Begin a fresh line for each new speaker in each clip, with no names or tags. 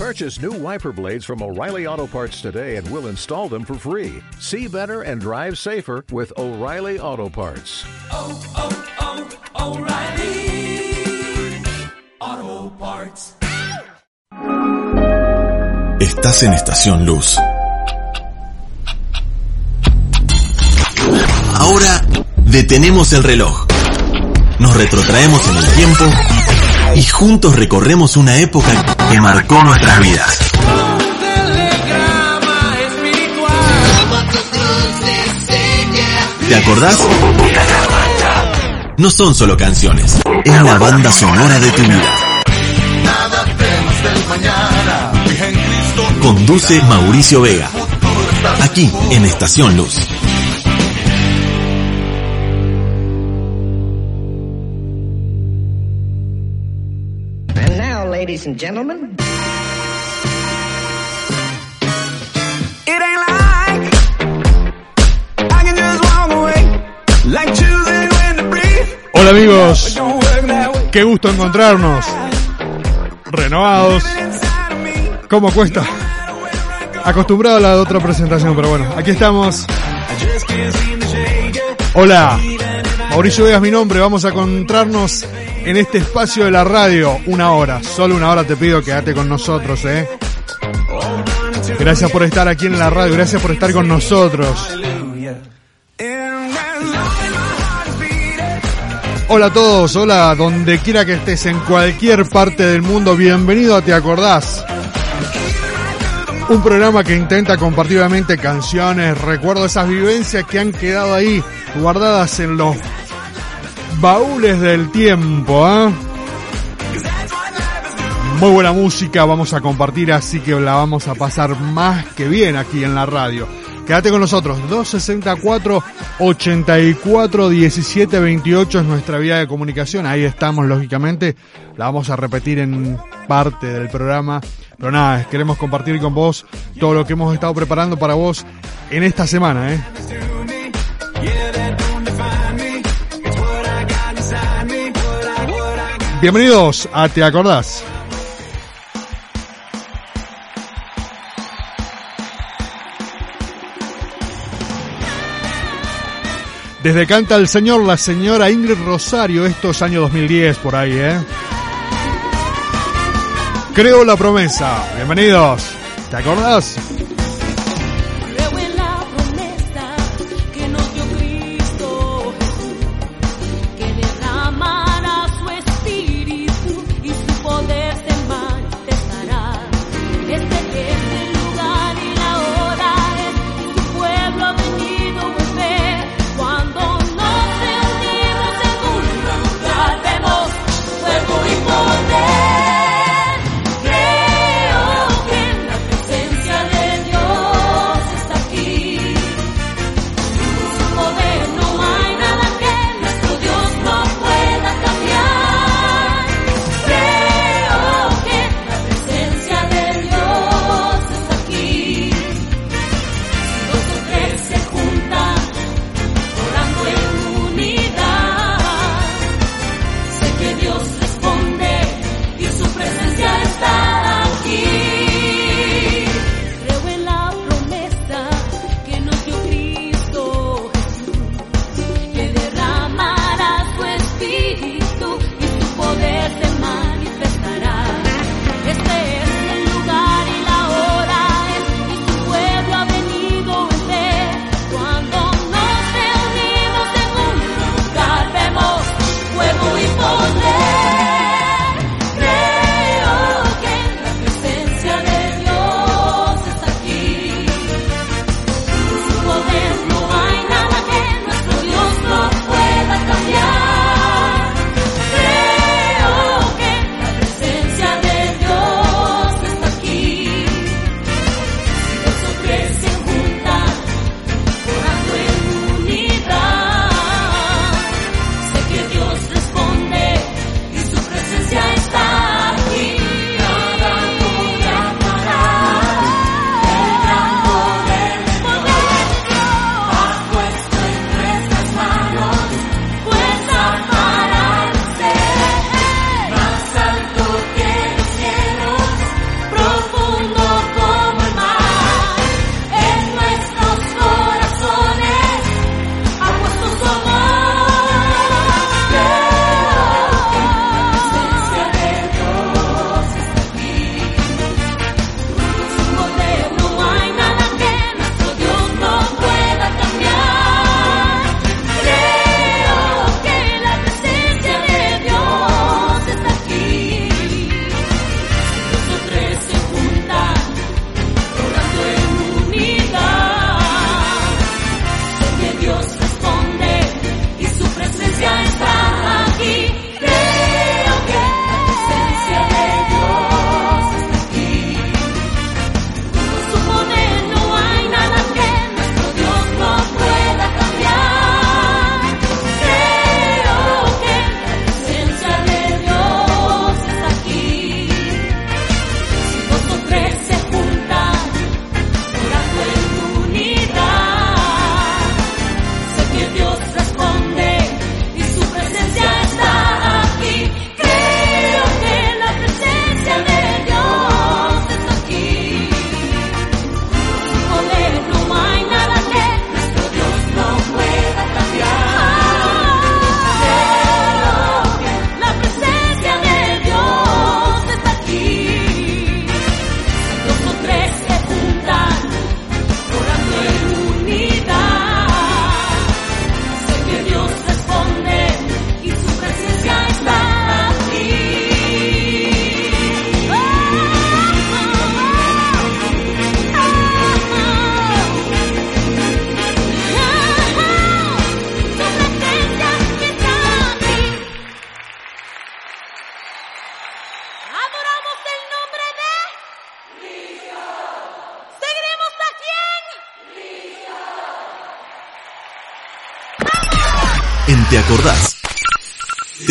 Purchase new wiper blades from O'Reilly Auto Parts today and we'll install them for free. See better and drive safer with O'Reilly Auto Parts.
oh, oh, O'Reilly Auto Parts.
Estás en Estación Luz. Ahora detenemos el reloj. Nos retrotraemos en el tiempo y juntos recorremos una época que marcó nuestras vidas. ¿Te acordás? No son solo canciones, es la banda sonora de tu vida. Conduce Mauricio Vega. Aquí en Estación Luz.
Ladies and gentlemen,
It ain't like I can just walk away like choosing when to breathe.
Hola amigos, qué gusto encontrarnos. Renovados. ¿Cómo cuesta? Acostumbrado a la otra presentación, pero bueno, aquí estamos. Hola, Mauricio Vega es mi nombre. Vamos a encontrarnos en este espacio de la radio. Una hora, solo una hora te pido, quédate con nosotros, eh. Gracias por estar aquí en la radio, gracias por estar con nosotros. Hola a todos, hola donde quiera que estés, en cualquier parte del mundo, bienvenido a Te Acordás. Un programa que intenta compartir obviamente canciones, recuerdo esas vivencias que han quedado ahí guardadas en los baúles del tiempo, ¿ah? Muy buena música vamos a compartir, así que la vamos a pasar más que bien aquí en la radio. Quédate con nosotros, 264 84 17 28 es nuestra vía de comunicación, ahí estamos lógicamente, la vamos a repetir en parte del programa, pero nada, queremos compartir con vos todo lo que hemos estado preparando para vos en esta semana, ¿eh? Bienvenidos a Te Acordás. Desde Canta el Señor, la señora Ingrid Rosario, estos años 2010 por ahí, ¿eh? Creo la promesa. Bienvenidos. ¿Te acordás?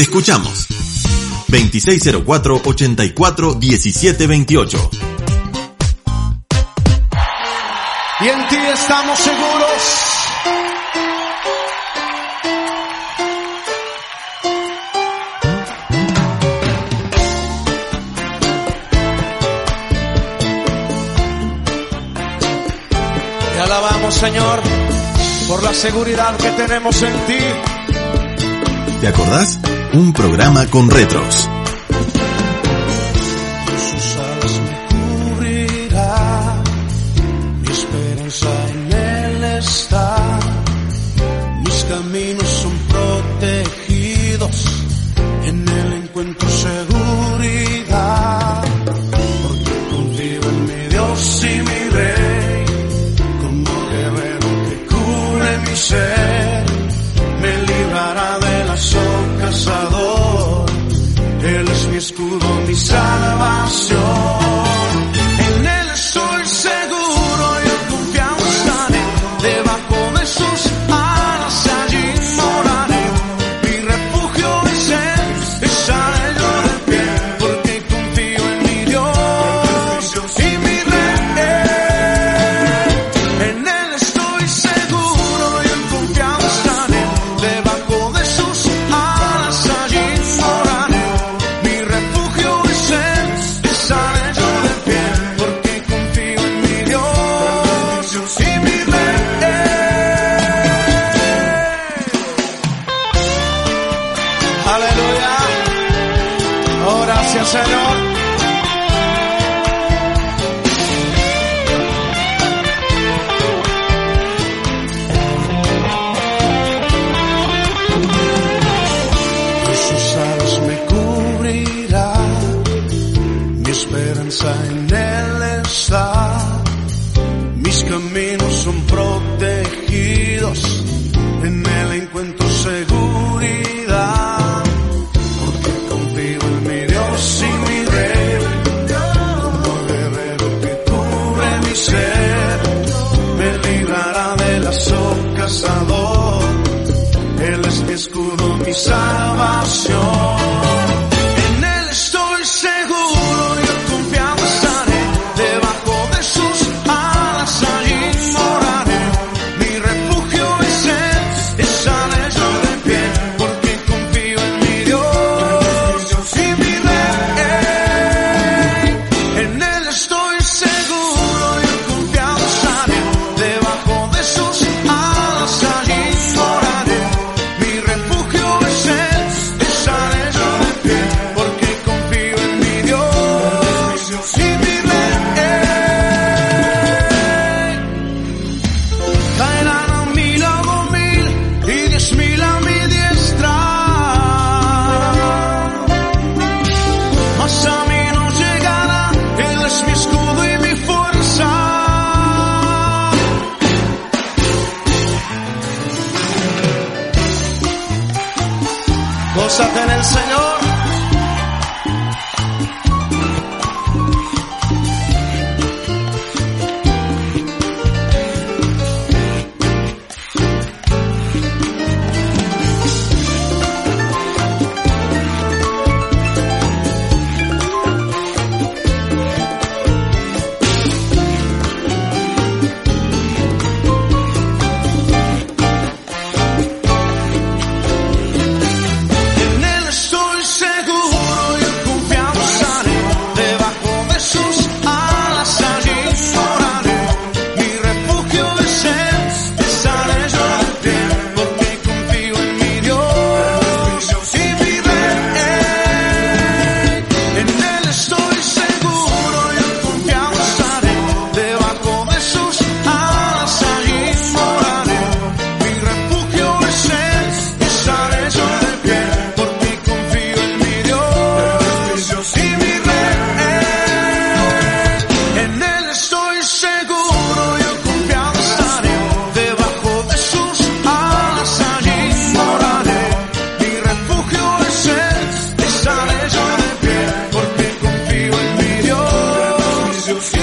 Te escuchamos. 2604-84-1728.
Y en ti estamos seguros. Te alabamos, Señor, por la seguridad que tenemos en ti.
¿Te acordás? un programa con retros.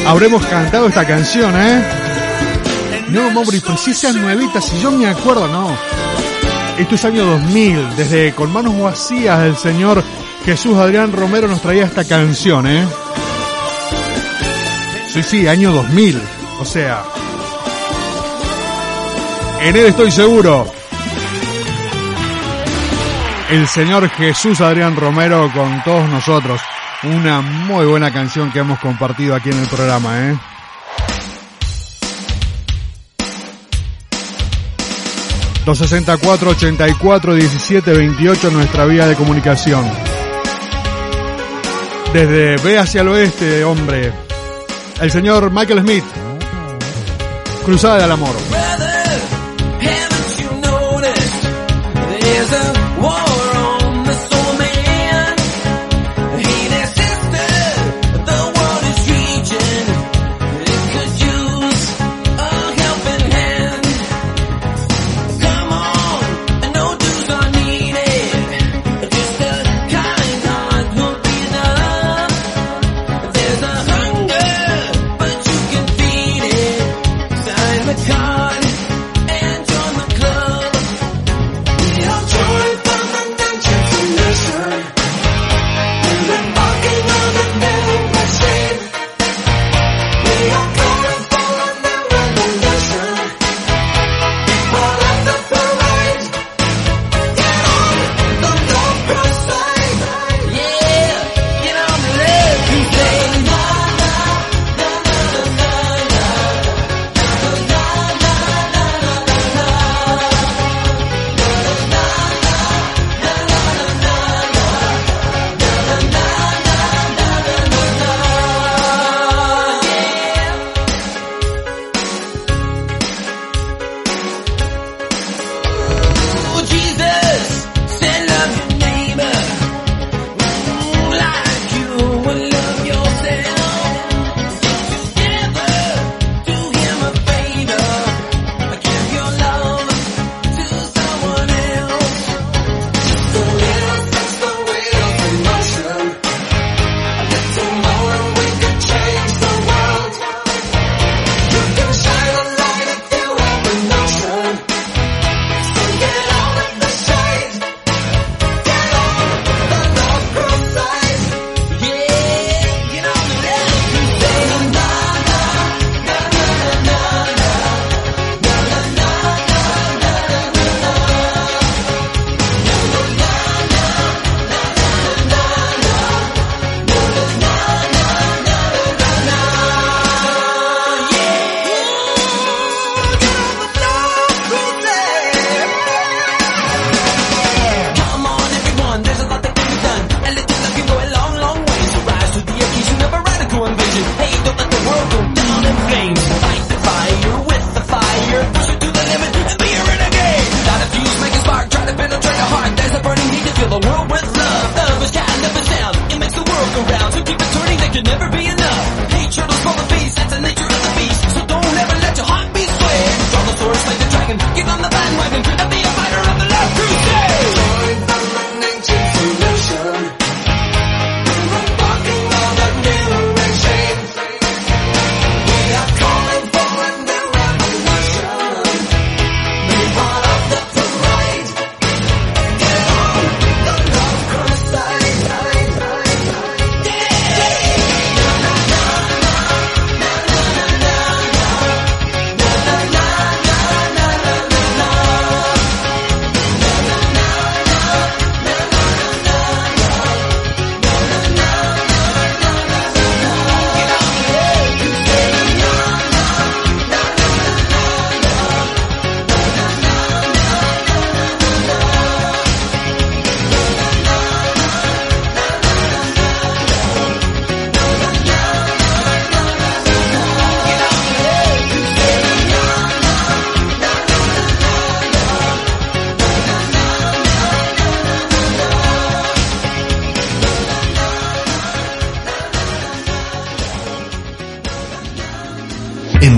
habremos cantado esta canción, ¿eh? No, Mowbray, si sean nuevitas, si yo me acuerdo, no.
Esto es año 2000, desde Con Manos Vacías el señor Jesús Adrián Romero nos traía esta canción, ¿eh? Sí, sí, año 2000, o sea... En él estoy seguro. El señor Jesús Adrián Romero con todos nosotros. Una muy buena canción que hemos compartido aquí en el programa, ¿eh? Dos sesenta cuatro ochenta y cuatro diecisiete veintiocho nuestra vía de comunicación. Desde ve hacia el oeste, hombre. El señor Michael Smith. Cruzada del amor.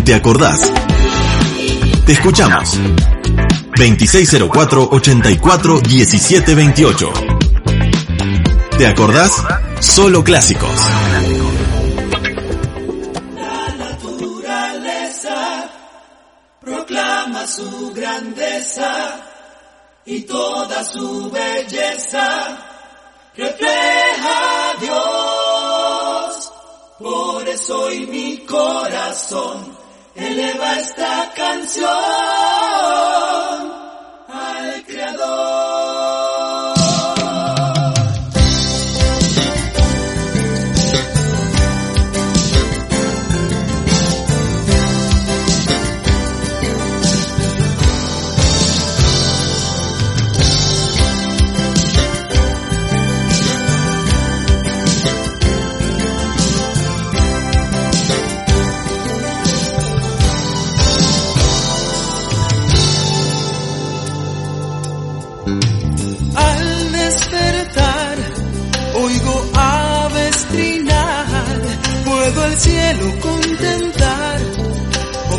te acordás. Te escuchamos. 2604-84-1728. ¿Te acordás? Solo clásicos.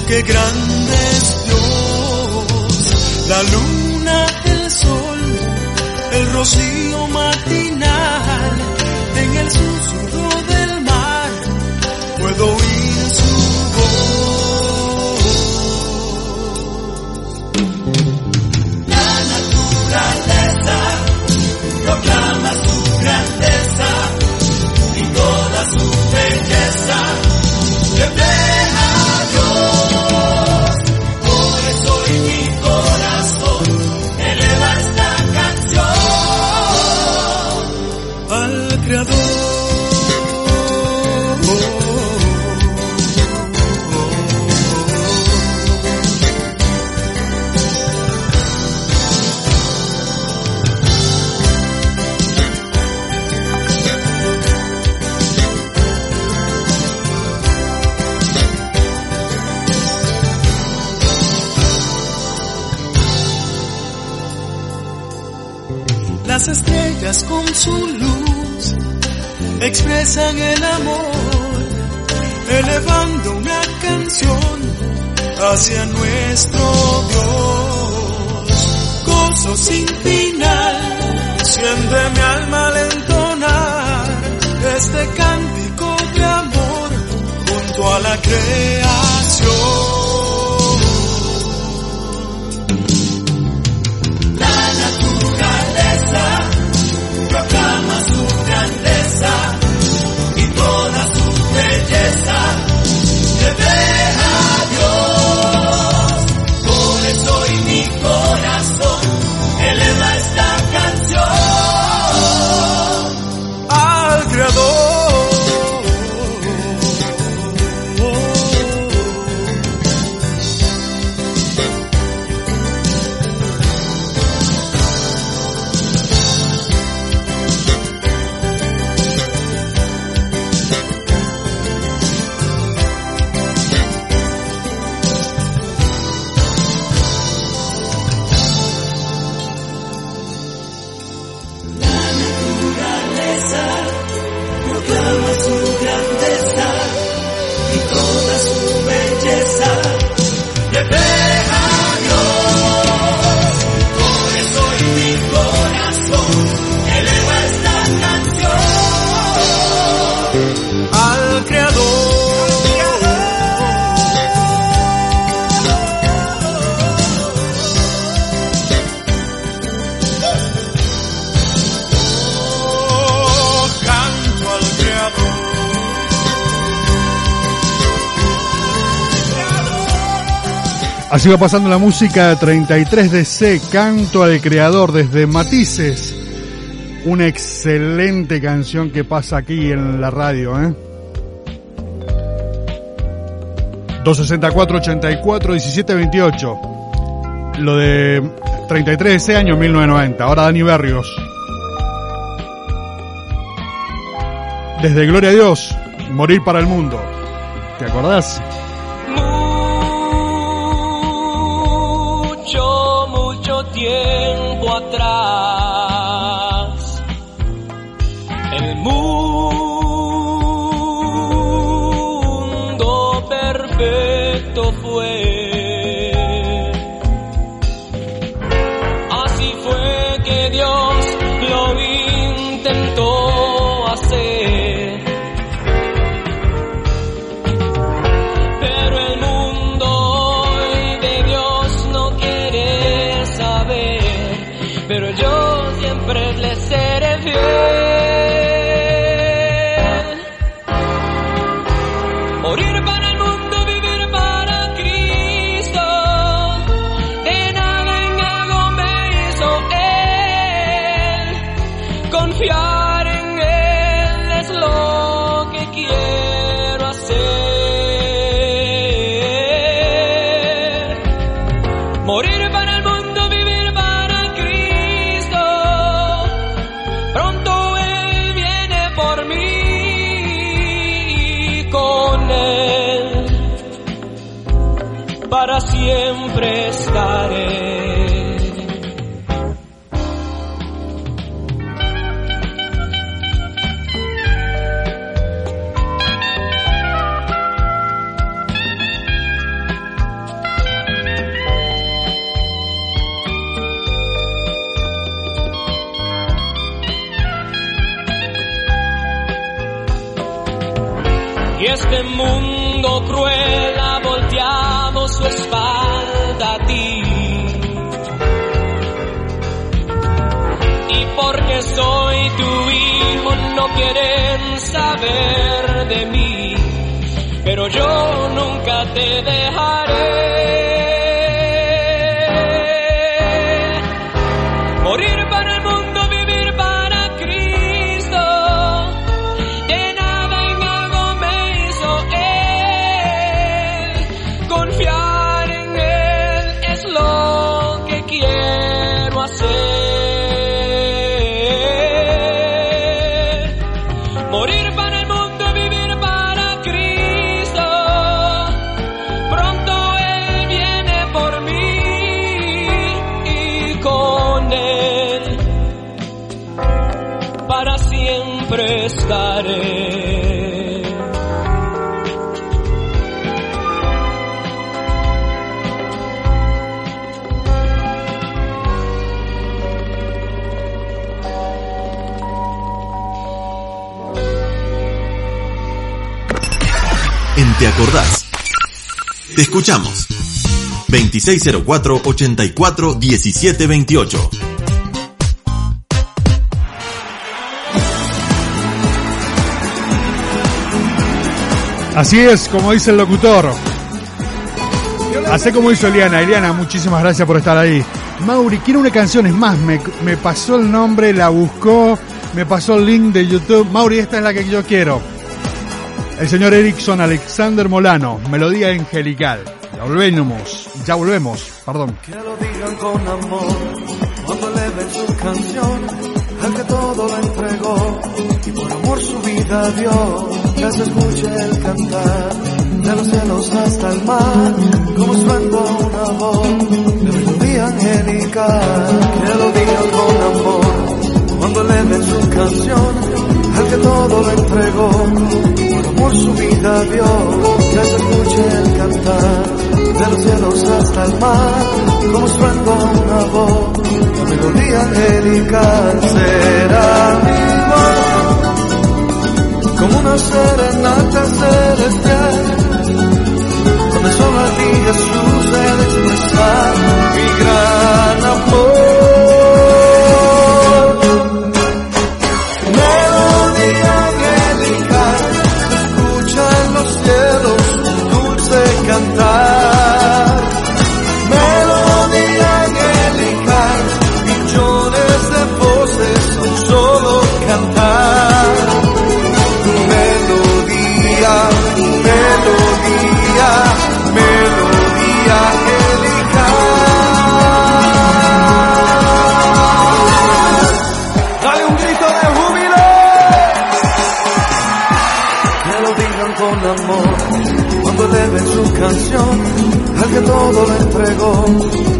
Qué grande es Dios, la luna, el sol, el rocío matinal, en el susurro del con su luz expresan el amor, elevando una canción hacia nuestro Dios. Gozo sin final, siente mi alma al entonar este cántico de amor junto a la creación.
Va pasando la música 33DC, Canto al Creador desde Matices. Una excelente canción que pasa aquí en la radio, ¿eh? 264 84 17 28. Lo de 33DC año 1990. Ahora Dani Berrios. Desde Gloria a Dios, morir para el mundo. ¿Te acordás?
Mundo perfecto fue.
Te
escuchamos. 2604 84 1728.
Así es, como dice el locutor. Hace como hizo Eliana. Eliana, muchísimas gracias por estar ahí. Mauri, quiero una canción. Es más, me, me pasó el nombre, la buscó, me pasó el link de YouTube. Mauri, esta es la que yo quiero. El señor Erickson Alexander Molano, Melodía Angelical. Ya volvemos, ya volvemos, perdón.
Que lo digan con amor cuando le den su canción al que todo lo entregó y por amor su vida dio. Que se escuche el cantar de los cielos hasta el mar como suena una voz de melodía angelical. Que lo digan con amor cuando le den su canción al que todo lo entregó por su vida dio. Que se escuche el cantar de los cielos hasta el mar, como suena una voz, la melodía angelical será voz, como una serenata celestial, donde solo a ti Jesús todo lo entregó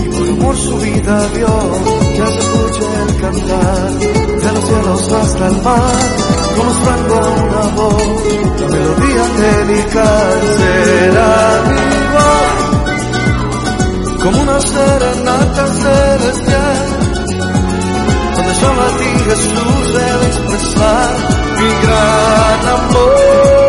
y por amor su vida dio. Que se escuche el cantar de los cielos hasta el mar como suena una voz. La melodía angelical será voz como una serenata celestial donde solo a ti Jesús he de expresar mi gran amor.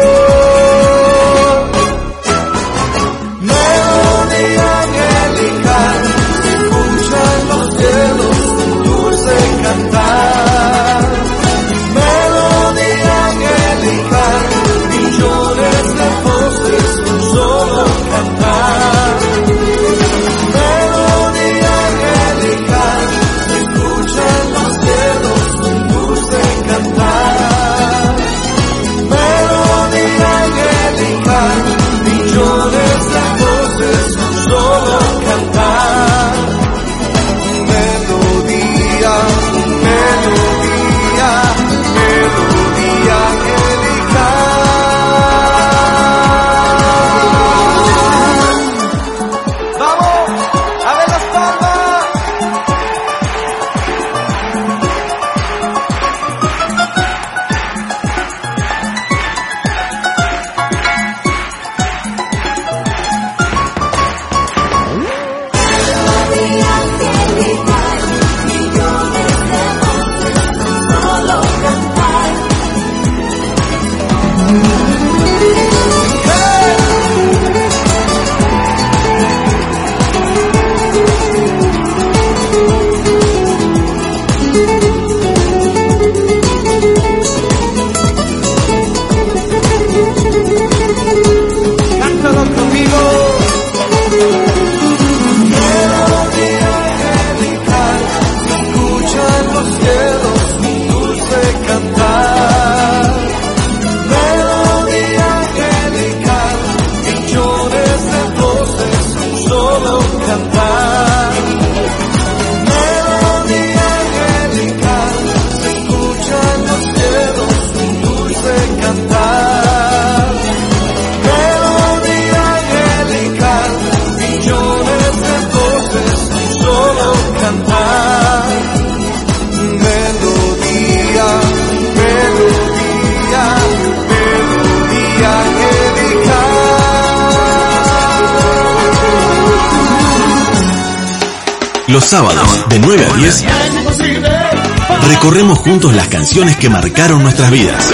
Canciones que marcaron nuestras vidas.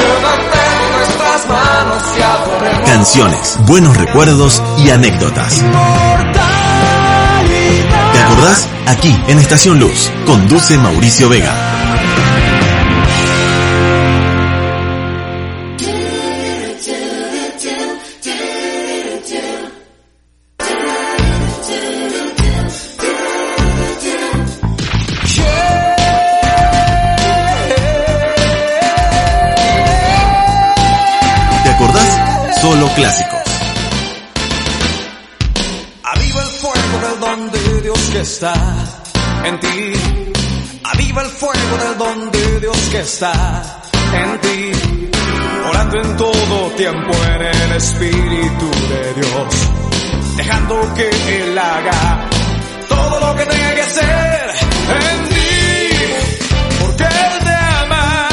Canciones, buenos recuerdos y anécdotas. ¿Te acordás? Aquí, en Estación Luz, conduce Mauricio Vega. Clásicos.
Aviva el fuego del don de Dios que está en ti. Aviva el fuego del don de Dios que está en ti. Orando en todo tiempo en el Espíritu de Dios. Dejando que Él haga todo lo que tenga que hacer en ti. Porque Él te ama.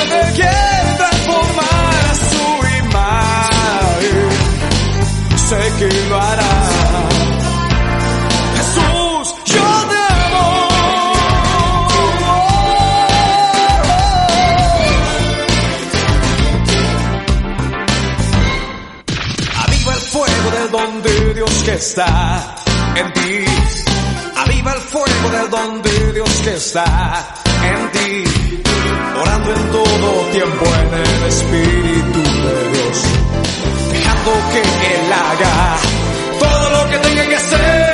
Él te quiere sé que lo hará. Jesús, yo te amo. Aviva el fuego del don de Dios que está en ti. Aviva el fuego del don de Dios que está en ti. Orando en todo tiempo en el Espíritu que Él haga. Todo lo que tenga que hacer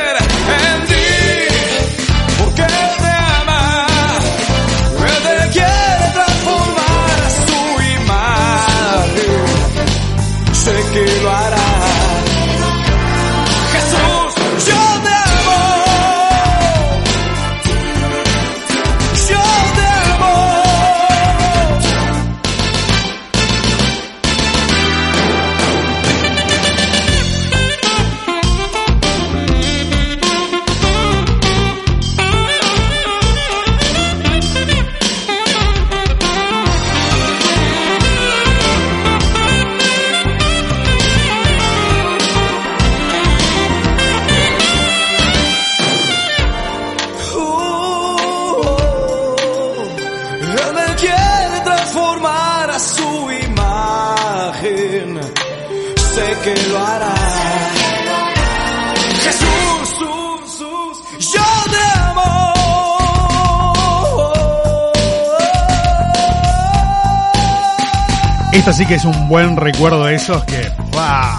sí que es un buen recuerdo de esos que... ¡guau!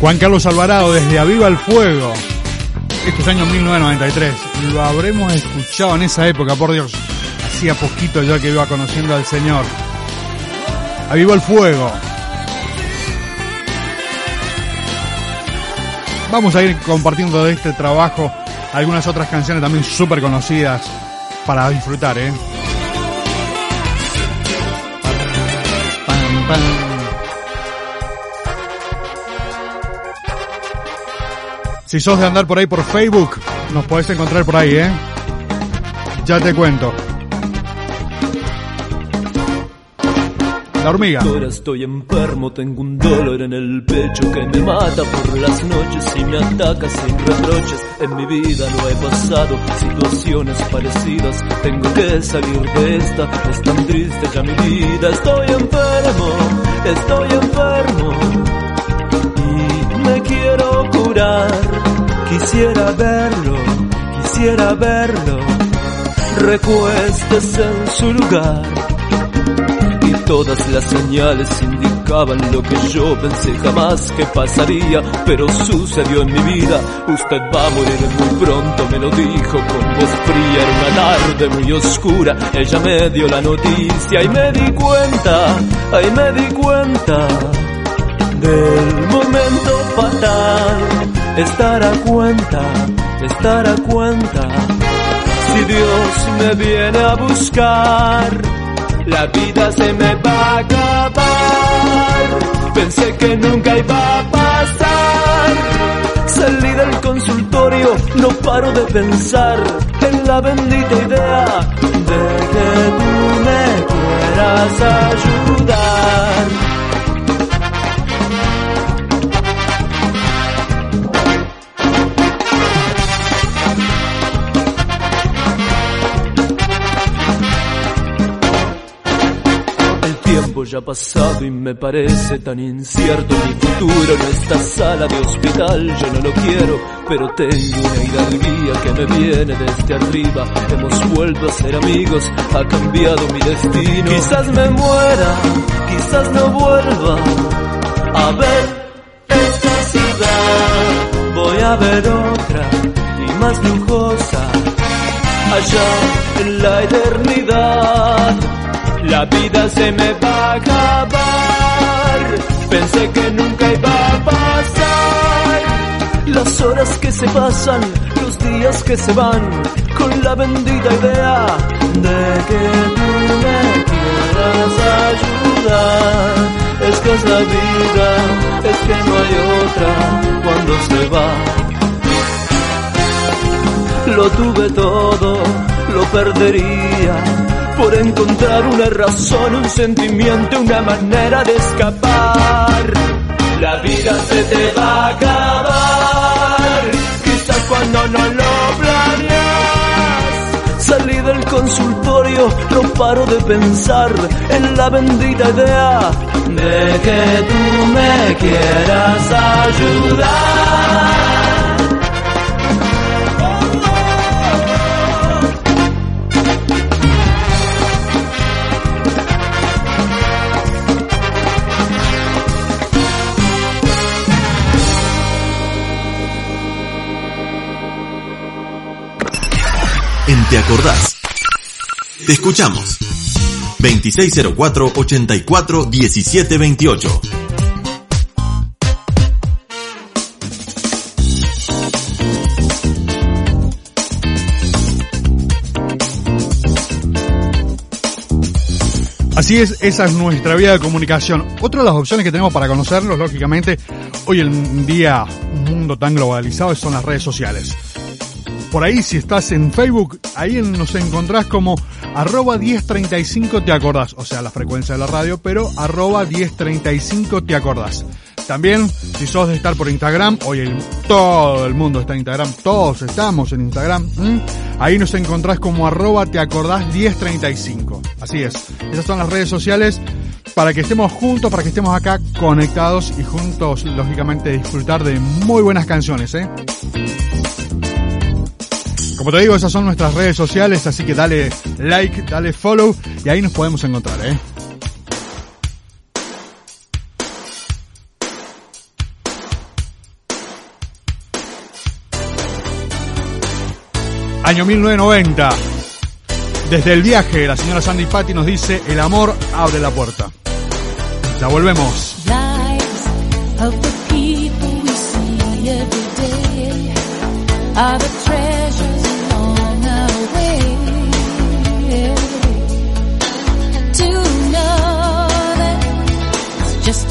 Juan Carlos Alvarado desde Aviva el Fuego. Este es año 1993. Lo habremos escuchado en esa época, por Dios. Hacía poquito ya que iba conociendo al Señor. Aviva el Fuego. Vamos a ir compartiendo de este trabajo algunas otras canciones también súper conocidas para disfrutar, ¿eh? Si sos de andar por ahí por Facebook, nos podés encontrar por ahí, ¿eh? Ya te cuento. La.
Ahora estoy enfermo, tengo un dolor en el pecho que me mata por las noches y me ataca sin reproches. En mi vida no he pasado situaciones parecidas, tengo que salir de esta, es tan triste ya mi vida. Estoy enfermo, estoy enfermo y me quiero curar. Quisiera verlo, quisiera verlo, recuéstese en su lugar todas las señales indicaban lo que yo pensé jamás que pasaría, pero sucedió en mi vida. Usted va a morir muy pronto, me lo dijo con voz fría. Era una tarde muy oscura, ella me dio la noticia y me di cuenta, ahí me di cuenta del momento fatal. Estar a cuenta, estar a cuenta. Si Dios me viene a buscar, la vida se me va a acabar. Pensé que nunca iba a pasar. Salí del consultorio, no paro de pensar en la bendita idea de que tú me quieras ayudar. Pasado y me parece tan incierto mi futuro en esta sala de hospital. Yo no lo quiero, pero tengo una hidalguía que me viene desde arriba. Hemos vuelto a ser amigos, ha cambiado mi destino. Quizás me muera, quizás no vuelva a ver esta ciudad. Voy a ver otra y más lujosa allá en la eternidad. La vida se me va a acabar. Pensé que nunca iba a pasar. Las horas que se pasan, los días que se van, con la bendita idea de que tú me quieras ayudar. Es que es la vida, es que no hay otra cuando se va. Lo tuve todo, lo perdería por encontrar una razón, un sentimiento, una manera de escapar. La vida se te va a acabar, quizás cuando no lo planeas. Salí del consultorio, no paro de pensar en la bendita idea de que tú me quieras ayudar.
Te Acordás. Te escuchamos. 2604 84 17 28.
Así es, esa es nuestra vía de comunicación. Otra de las opciones que tenemos para conocerlos, lógicamente, hoy en día, un mundo tan globalizado, son las redes sociales. Por ahí, si estás en Facebook, ahí nos encontrás como arroba 1035 te acordás, o sea, la frecuencia de la radio, pero arroba 1035 te acordás. También, si sos de estar por Instagram, hoy todo el mundo está en Instagram, todos estamos en Instagram, ahí nos encontrás como arroba te acordás 1035. Así es, esas son las redes sociales para que estemos juntos, para que estemos acá conectados y juntos, lógicamente, disfrutar de muy buenas canciones, ¿eh? Como te digo, esas son nuestras redes sociales, así que dale like, dale follow y ahí nos podemos encontrar, ¿eh? Año 1990. Desde el viaje, la señora Sandy Patty nos dice, el amor abre la puerta. Ya volvemos.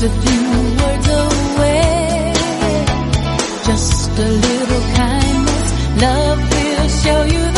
Just a few words away, just a little kindness, love will show you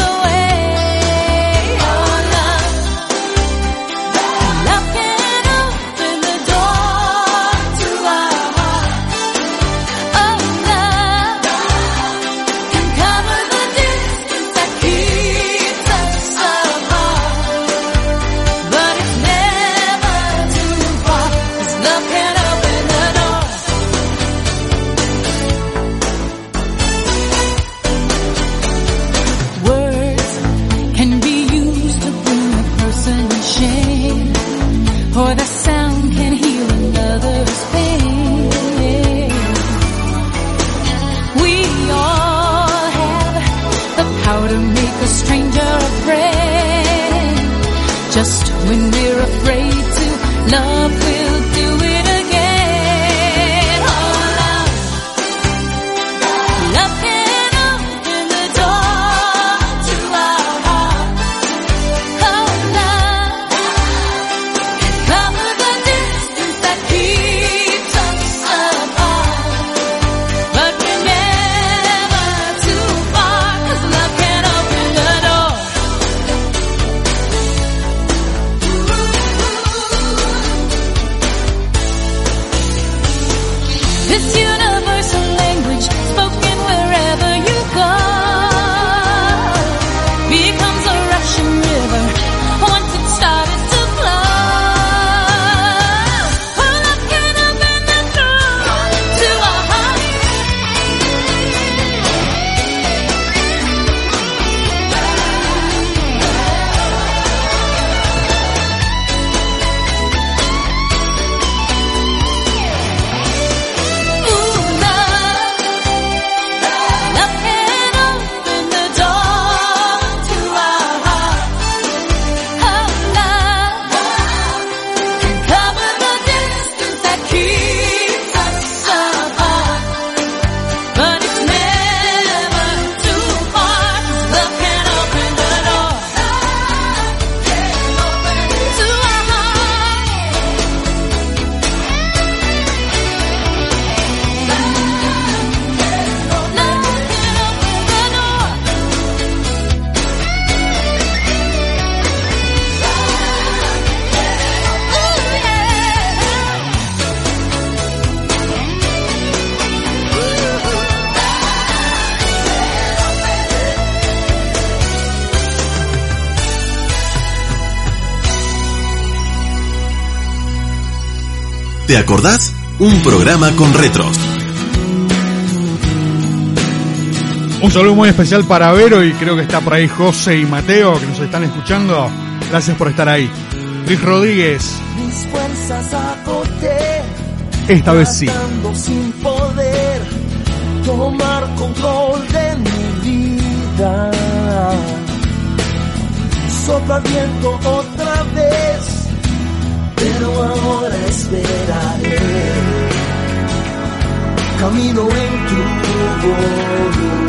¿Te acordás? Un programa con retros.
Un saludo muy especial para Vero y creo que está por ahí José y Mateo que nos están escuchando. Gracias por estar ahí. Luis Rodríguez,
Mis fuerzas agoté,
esta vez sí.
tratando sin poder tomar control de mi vida. Sopla el viento otra vez, pero ahora esperaré. Camino en tu voluntad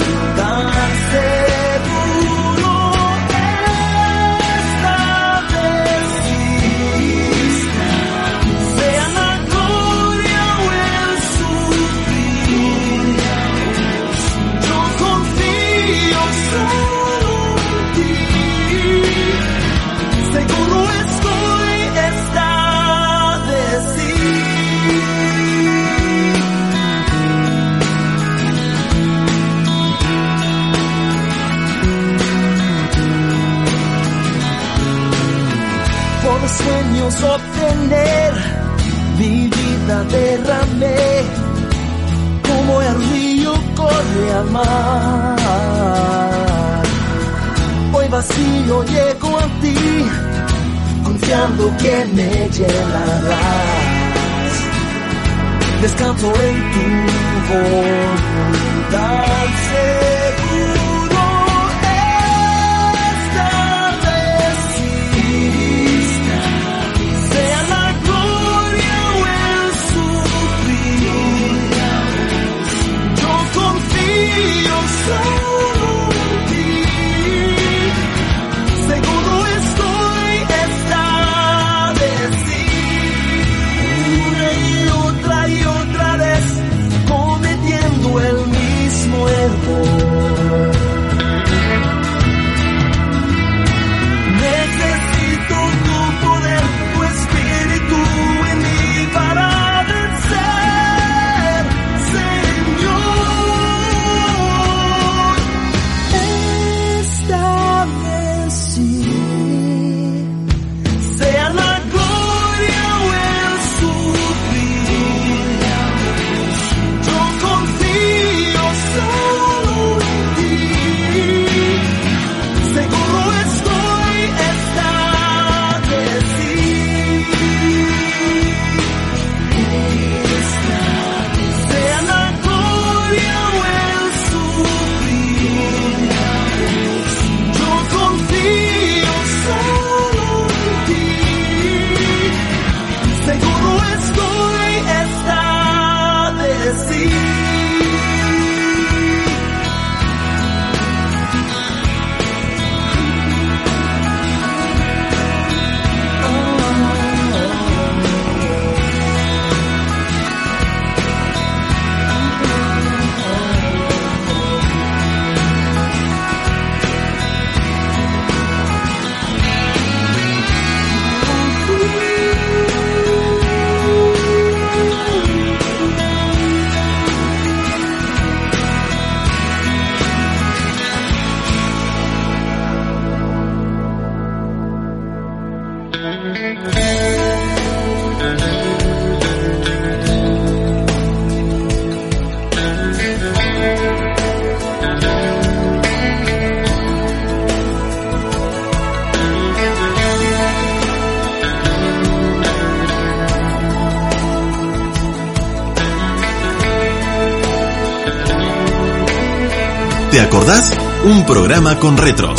Programa con retros.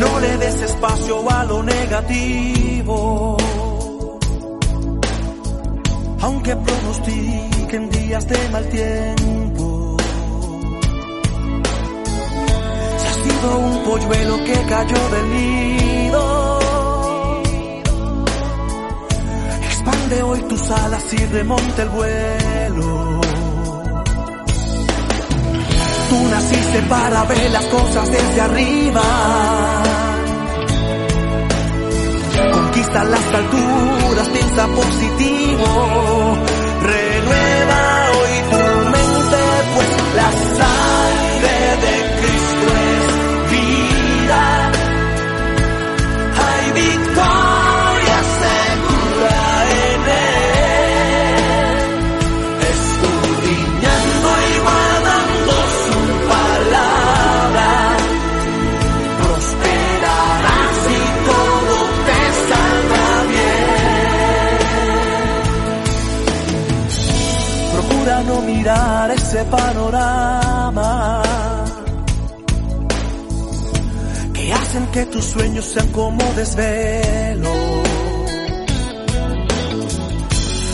No le des espacio a lo negativo. Aunque pronostiquen días de mal tiempo. Si has sido un polluelo que cayó del nido. Expande hoy tus alas y remonta el vuelo. Tú naciste para ver las cosas desde arriba. Conquista las alturas, piensa positivo. Renueva hoy tu mente, pues la ese panorama que hacen que tus sueños sean como desvelo.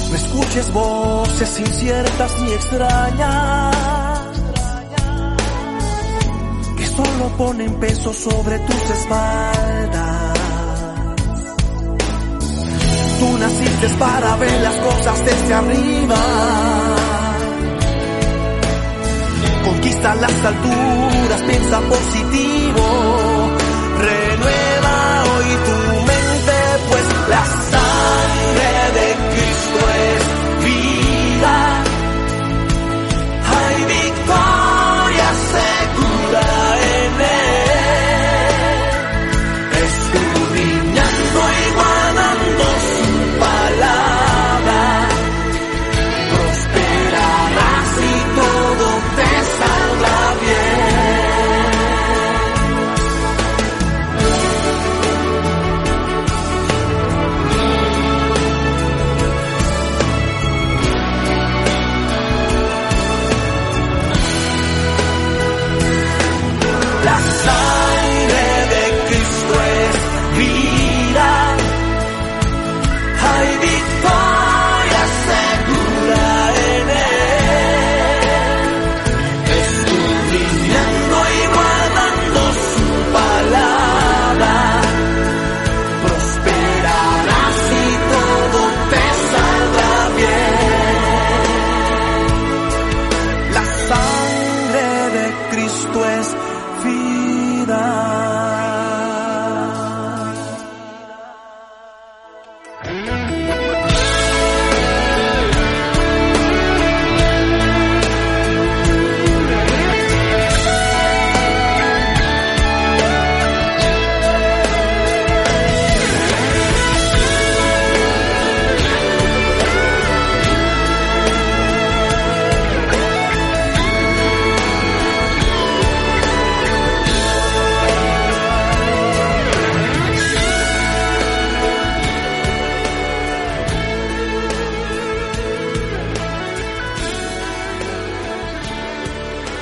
No escuches voces inciertas ni extrañas que solo ponen peso sobre tus espaldas. Tú naciste para ver las cosas desde arriba conquista las alturas, piensa positivo. la la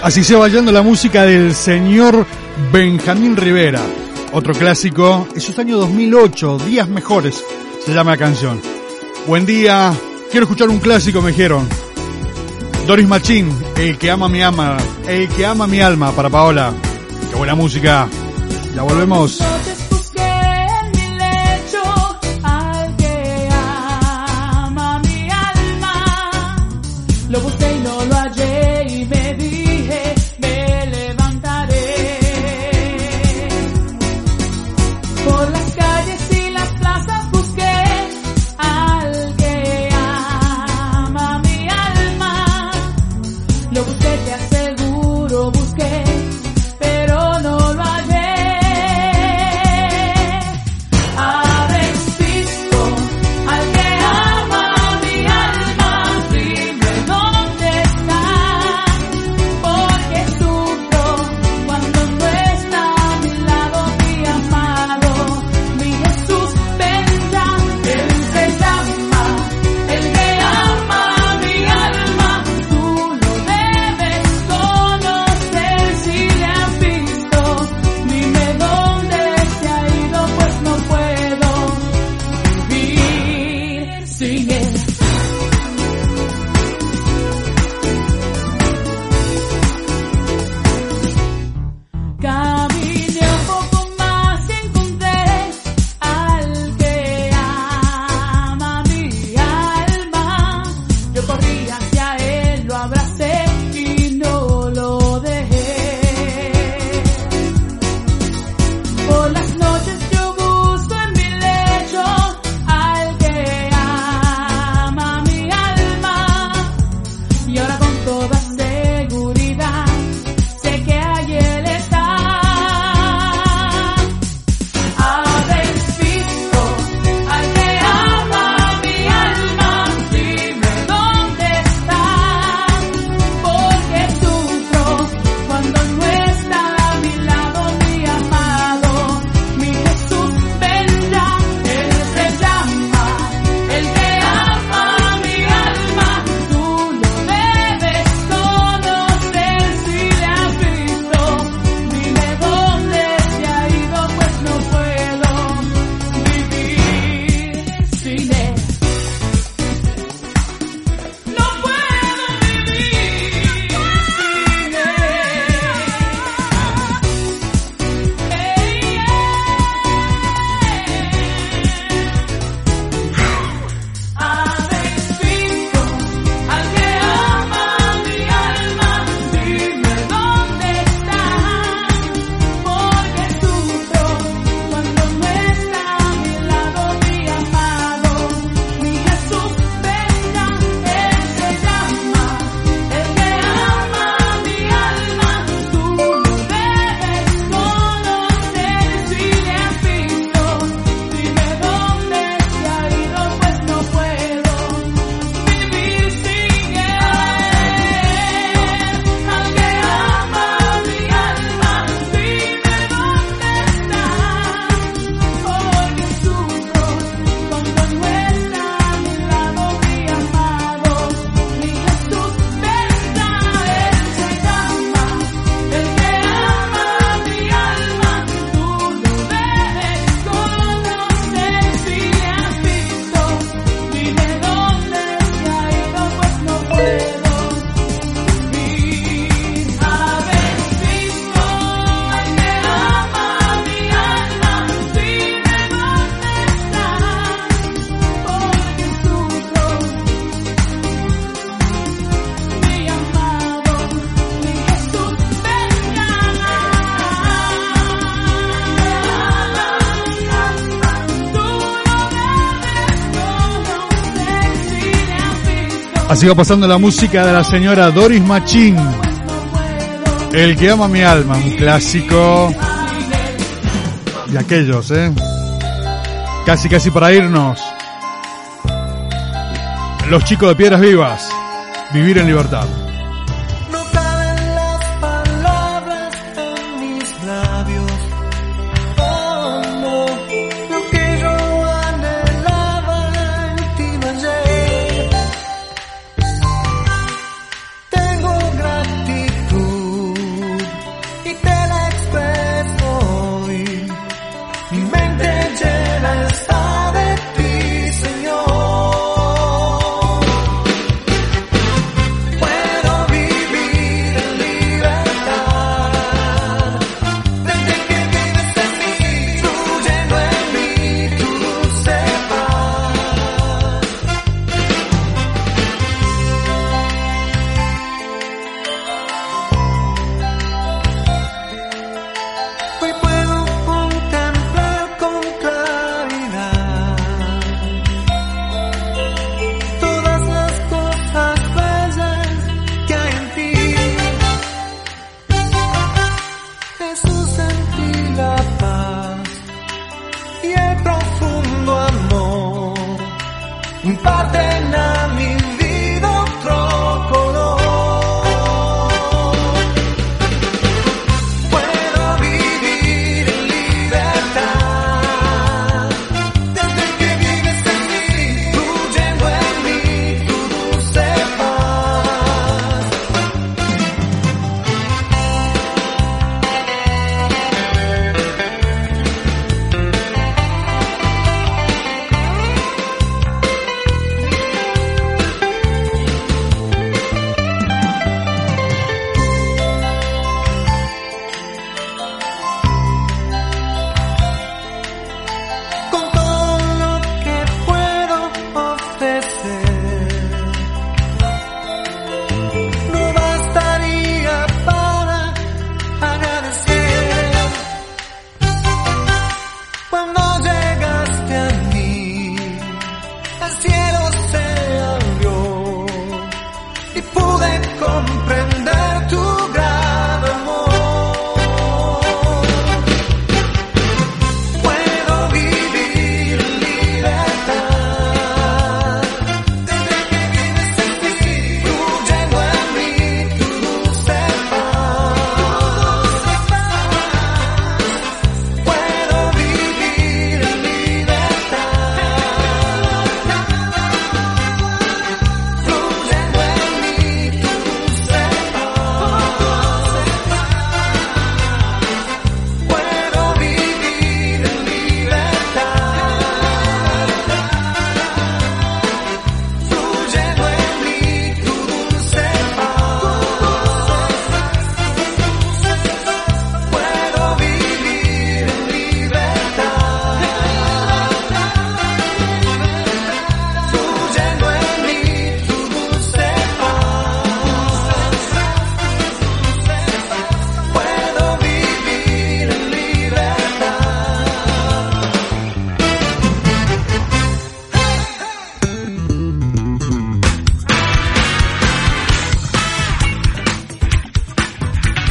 Así se va yendo la música del señor Benjamín Rivera. Otro clásico, eso es año 2008, Días Mejores, se llama la canción. Buen día, quiero escuchar un clásico, me dijeron. Doris Machín, El que ama mi ama, El que ama mi alma, para Paola. Qué buena música. Ya volvemos.
busqué.
Va pasando la música de la señora Doris Machín. El que ama mi alma, un clásico. Y aquellos, ¿eh? Casi, casi para irnos. Los chicos de Piedras Vivas. Vivir en libertad.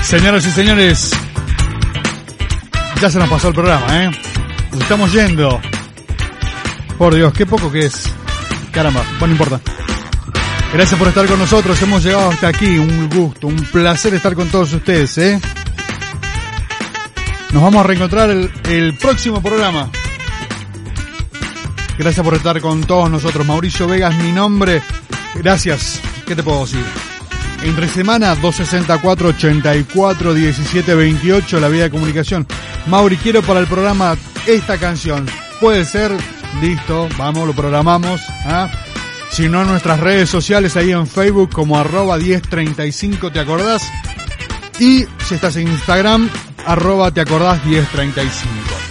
Señoras y señores, ya se nos pasó el programa, ¿eh? Nos estamos yendo. Por Dios, qué poco que es. Caramba, bueno, no importa. Gracias por estar con nosotros, hemos llegado hasta aquí, un gusto, un placer estar con todos ustedes, ¿eh? Nos vamos a reencontrar el, el próximo programa. Gracias por estar con todos nosotros. Mauricio Vegas, mi nombre. Gracias. ¿Qué te puedo decir? Entre semana 264 84 17 28 la vía de comunicación. Mauri, quiero para el programa esta canción. Puede ser, listo, vamos, lo programamos. ¿ah? Si no, nuestras redes sociales ahí en Facebook como arroba 1035, ¿te acordás? Y si estás en Instagram, arroba te acordás 1035.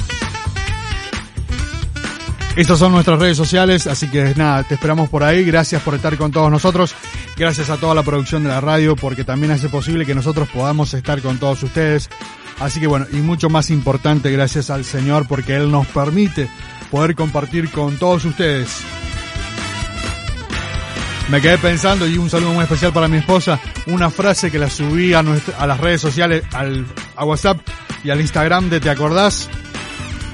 Estas son nuestras redes sociales, así que nada, te esperamos por ahí. Gracias por estar con todos nosotros. Gracias a toda la producción de la radio porque también hace posible que nosotros podamos estar con todos ustedes. Así que bueno, y mucho más importante, gracias al Señor porque Él nos permite poder compartir con todos ustedes.
Me quedé pensando y un saludo muy especial para mi esposa, una frase que la subí a, las redes sociales, al, a WhatsApp y al Instagram de Te Acordás,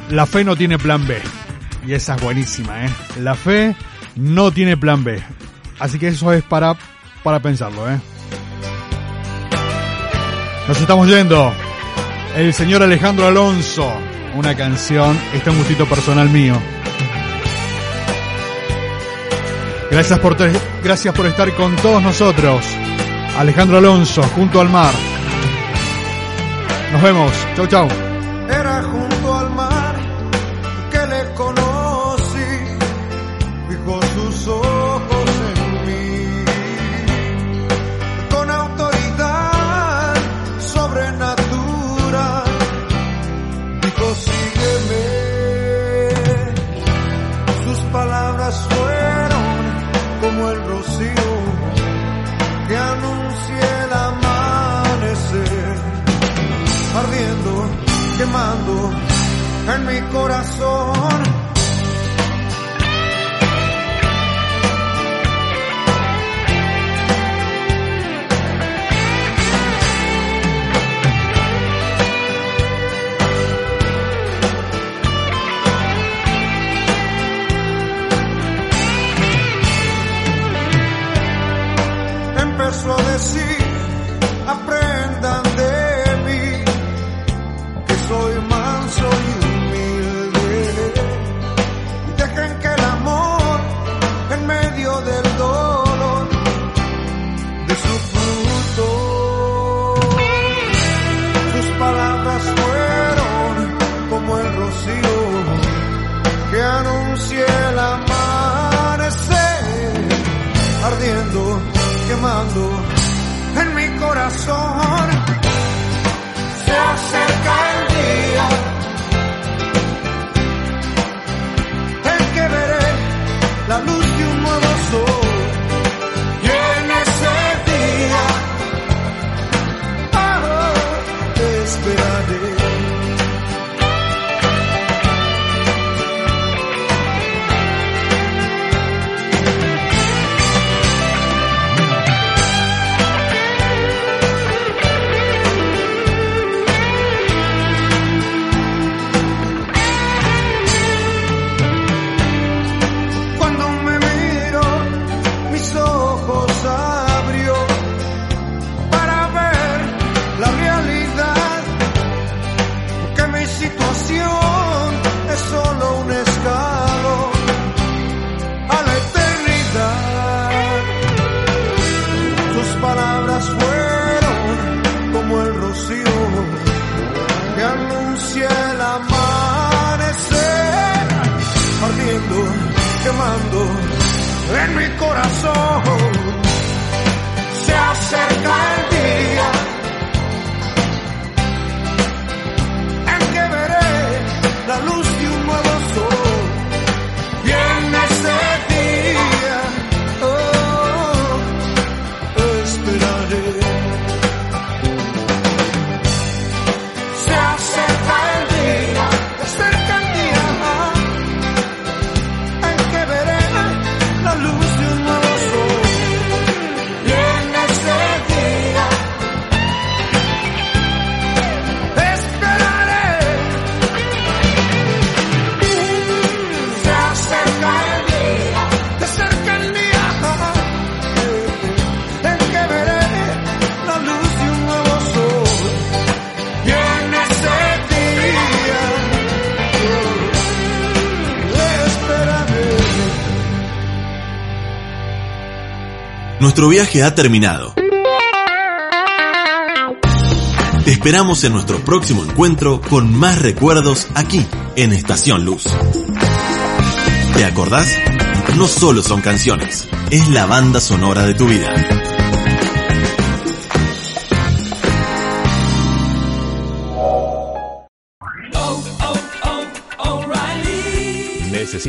la fe no tiene plan B. Y esa es buenísima, ¿eh? La fe no tiene plan B. Así que eso es para, para pensarlo, ¿eh? Nos estamos yendo. El señor Alejandro Alonso. Una canción. Este es un gustito personal mío. Gracias por, gracias por estar con todos nosotros. Alejandro Alonso, junto al mar. Nos vemos. Chau, chau.
quemando en mi corazón.
Nuestro viaje ha terminado. Te esperamos en nuestro próximo encuentro con más recuerdos aquí en Estación Luz. ¿Te acordás? No solo son canciones, es la banda sonora de tu vida.